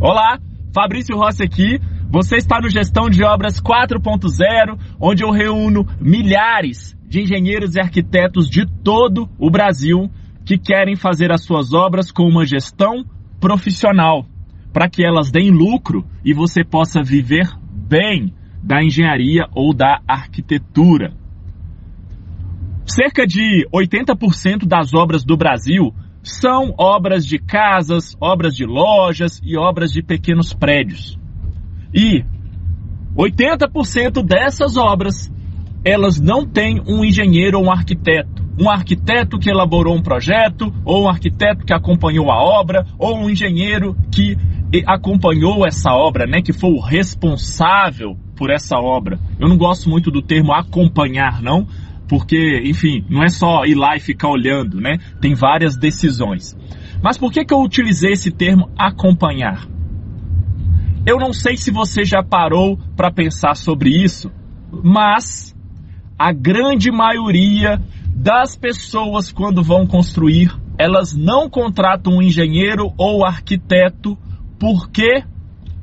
Olá, Fabrício Rossi aqui. Você está no Gestão de Obras 4.0, onde eu reúno milhares de engenheiros e arquitetos de todo o Brasil que querem fazer as suas obras com uma gestão profissional, para que elas deem lucro e você possa viver bem da engenharia ou da arquitetura. Cerca de 80% das obras do Brasil são obras de casas, obras de lojas e obras de pequenos prédios. E 80% dessas obras, elas não têm um engenheiro ou um arquiteto. Um arquiteto que elaborou um projeto, ou um arquiteto que acompanhou a obra, ou um engenheiro que acompanhou essa obra, né, que foi o responsável por essa obra. Eu não gosto muito do termo acompanhar, não, porque, enfim, não é só ir lá e ficar olhando, né? Tem várias decisões. Mas por que, que eu utilizei esse termo acompanhar? Eu não sei se você já parou para pensar sobre isso, mas a grande maioria das pessoas, quando vão construir, elas não contratam um engenheiro ou arquiteto porque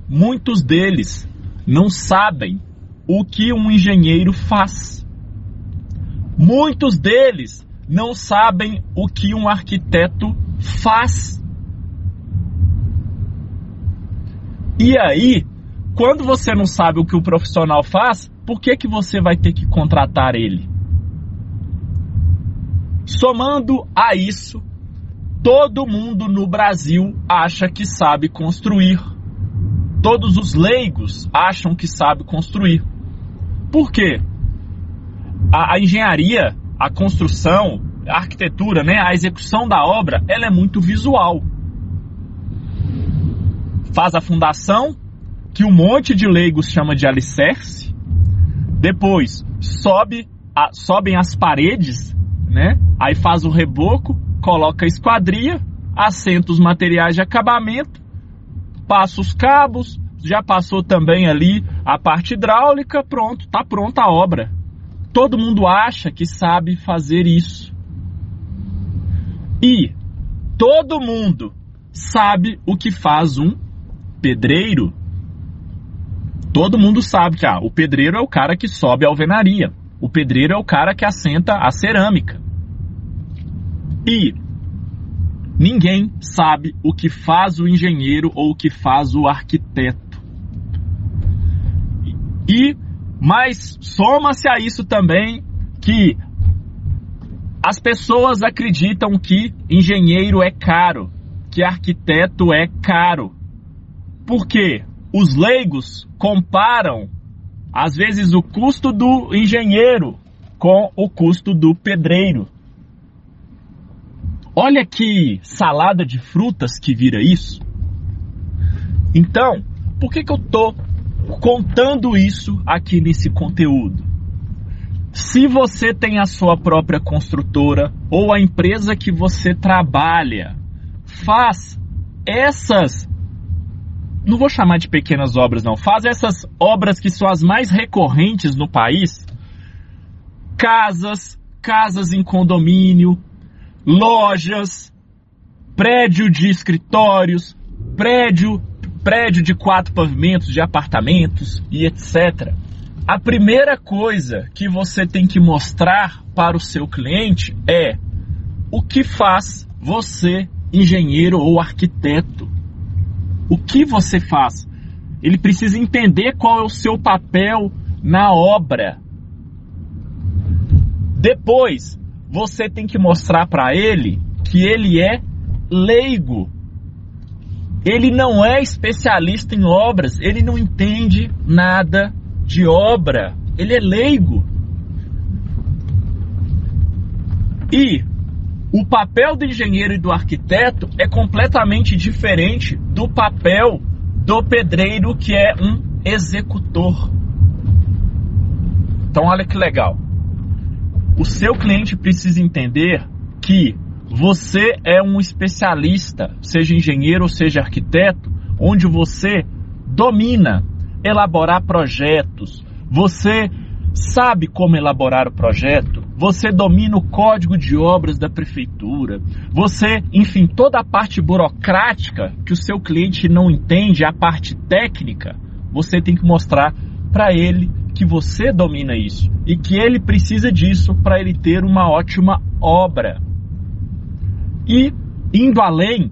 muitos deles não sabem o que um engenheiro faz. Muitos deles não sabem o que um arquiteto faz. E aí, quando você não sabe o que o profissional faz, por que, que você vai ter que contratar ele? Somando a isso, todo mundo no Brasil acha que sabe construir. Todos os leigos acham que sabe construir. Por quê? A, a engenharia, a construção, a arquitetura, né, a execução da obra, ela é muito visual. Faz a fundação, que um monte de leigos chama de alicerce. Depois sobe, a, sobem as paredes, né? Aí faz o reboco, coloca a esquadria, assenta os materiais de acabamento, passa os cabos, já passou também ali a parte hidráulica, pronto, tá pronta a obra. Todo mundo acha que sabe fazer isso. E todo mundo sabe o que faz um pedreiro. Todo mundo sabe que ah, o pedreiro é o cara que sobe a alvenaria. O pedreiro é o cara que assenta a cerâmica. E ninguém sabe o que faz o engenheiro ou o que faz o arquiteto. E mas soma-se a isso também que as pessoas acreditam que engenheiro é caro, que arquiteto é caro. Por quê? Os leigos comparam, às vezes, o custo do engenheiro com o custo do pedreiro. Olha que salada de frutas que vira isso. Então, por que, que eu tô contando isso aqui nesse conteúdo. Se você tem a sua própria construtora ou a empresa que você trabalha, faz essas não vou chamar de pequenas obras não, faz essas obras que são as mais recorrentes no país. Casas, casas em condomínio, lojas, prédio de escritórios, prédio prédio de quatro pavimentos, de apartamentos e etc. A primeira coisa que você tem que mostrar para o seu cliente é o que faz você, engenheiro ou arquiteto. O que você faz? Ele precisa entender qual é o seu papel na obra. Depois, você tem que mostrar para ele que ele é leigo ele não é especialista em obras, ele não entende nada de obra, ele é leigo. E o papel do engenheiro e do arquiteto é completamente diferente do papel do pedreiro, que é um executor. Então, olha que legal. O seu cliente precisa entender que você é um especialista, seja engenheiro ou seja arquiteto, onde você domina elaborar projetos. Você sabe como elaborar o projeto, você domina o código de obras da prefeitura, você, enfim, toda a parte burocrática que o seu cliente não entende, a parte técnica, você tem que mostrar para ele que você domina isso e que ele precisa disso para ele ter uma ótima obra. E indo além,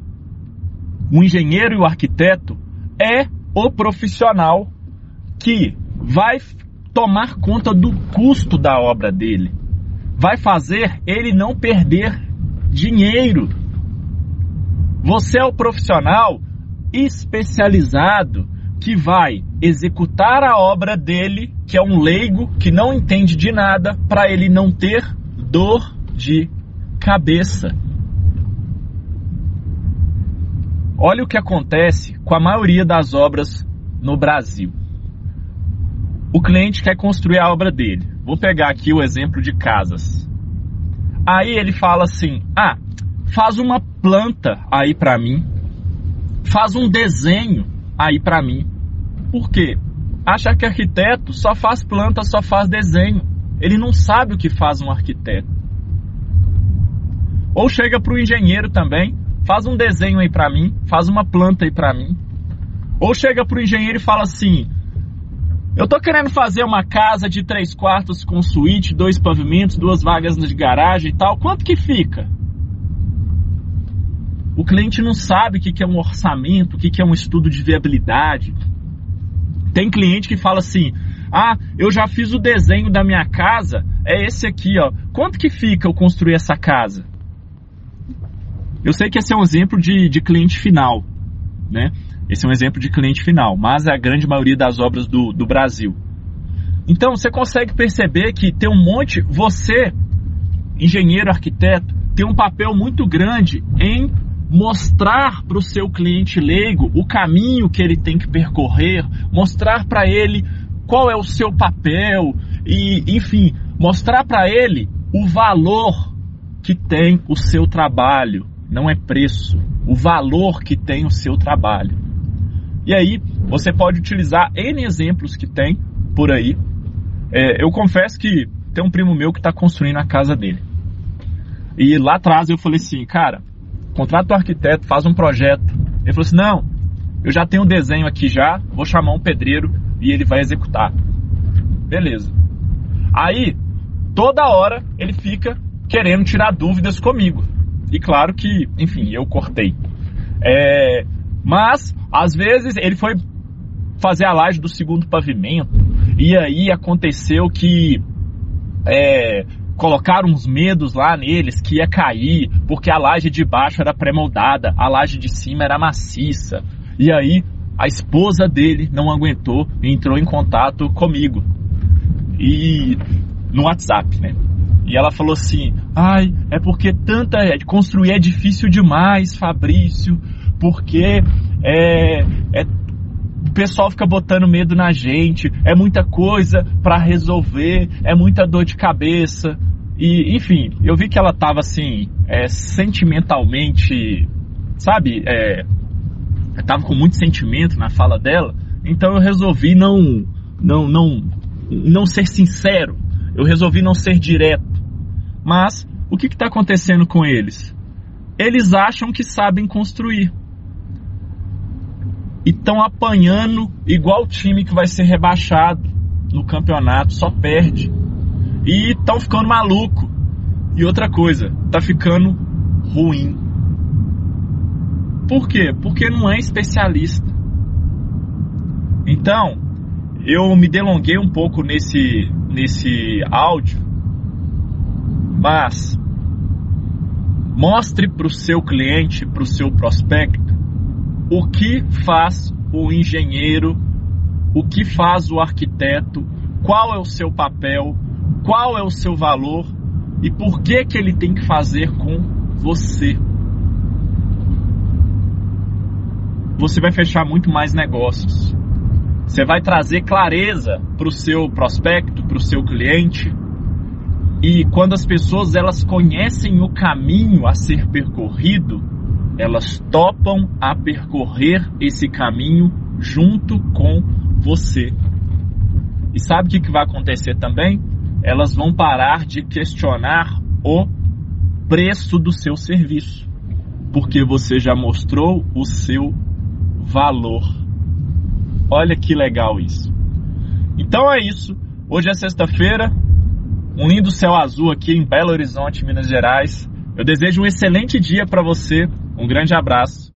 o engenheiro e o arquiteto é o profissional que vai tomar conta do custo da obra dele, vai fazer ele não perder dinheiro. Você é o profissional especializado que vai executar a obra dele, que é um leigo que não entende de nada, para ele não ter dor de cabeça. Olha o que acontece com a maioria das obras no Brasil. O cliente quer construir a obra dele. Vou pegar aqui o exemplo de casas. Aí ele fala assim: "Ah, faz uma planta aí para mim. Faz um desenho aí para mim". Por quê? Acha que arquiteto só faz planta, só faz desenho. Ele não sabe o que faz um arquiteto. Ou chega para o engenheiro também, faz um desenho aí para mim, faz uma planta aí para mim. Ou chega para o engenheiro e fala assim: eu tô querendo fazer uma casa de três quartos com suíte, dois pavimentos, duas vagas de garagem e tal. Quanto que fica? O cliente não sabe o que é um orçamento, o que é um estudo de viabilidade. Tem cliente que fala assim: Ah, eu já fiz o desenho da minha casa, é esse aqui, ó. Quanto que fica eu construir essa casa? Eu sei que esse é um exemplo de, de cliente final, né? Esse é um exemplo de cliente final, mas é a grande maioria das obras do, do Brasil. Então você consegue perceber que tem um monte, você, engenheiro, arquiteto, tem um papel muito grande em mostrar para o seu cliente leigo o caminho que ele tem que percorrer, mostrar para ele qual é o seu papel e, enfim, mostrar para ele o valor que tem o seu trabalho, não é preço, o valor que tem o seu trabalho. E aí você pode utilizar N exemplos que tem por aí. É, eu confesso que tem um primo meu que está construindo a casa dele. E lá atrás eu falei assim, cara, contrata o arquiteto, faz um projeto. Ele falou assim, não, eu já tenho um desenho aqui já, vou chamar um pedreiro e ele vai executar. Beleza. Aí, toda hora ele fica querendo tirar dúvidas comigo. E claro que, enfim, eu cortei. É, mas, às vezes, ele foi fazer a laje do segundo pavimento e aí aconteceu que é, colocaram uns medos lá neles que ia cair porque a laje de baixo era pré-moldada, a laje de cima era maciça. E aí a esposa dele não aguentou e entrou em contato comigo. E no WhatsApp, né? E ela falou assim: "Ai, é porque tanta é, construir é difícil demais, Fabrício porque é, é, o pessoal fica botando medo na gente, é muita coisa para resolver, é muita dor de cabeça. E, enfim, eu vi que ela tava assim, é, sentimentalmente, sabe, é, tava com muito sentimento na fala dela, então eu resolvi não, não, não, não ser sincero, eu resolvi não ser direto. Mas o que está acontecendo com eles? Eles acham que sabem construir e estão apanhando igual o time que vai ser rebaixado no campeonato, só perde. E estão ficando maluco. E outra coisa, tá ficando ruim. Por quê? Porque não é especialista. Então, eu me delonguei um pouco nesse, nesse áudio, mas mostre para o seu cliente, para o seu prospecto, o que faz o engenheiro, o que faz o arquiteto, qual é o seu papel, qual é o seu valor e por que que ele tem que fazer com você. Você vai fechar muito mais negócios. Você vai trazer clareza para o seu prospecto, para o seu cliente. E quando as pessoas elas conhecem o caminho a ser percorrido, elas topam a percorrer esse caminho junto com você. E sabe o que vai acontecer também? elas vão parar de questionar o preço do seu serviço, porque você já mostrou o seu valor. Olha que legal isso. Então é isso. Hoje é sexta-feira, um lindo céu azul aqui em Belo Horizonte, Minas Gerais. Eu desejo um excelente dia para você. Um grande abraço.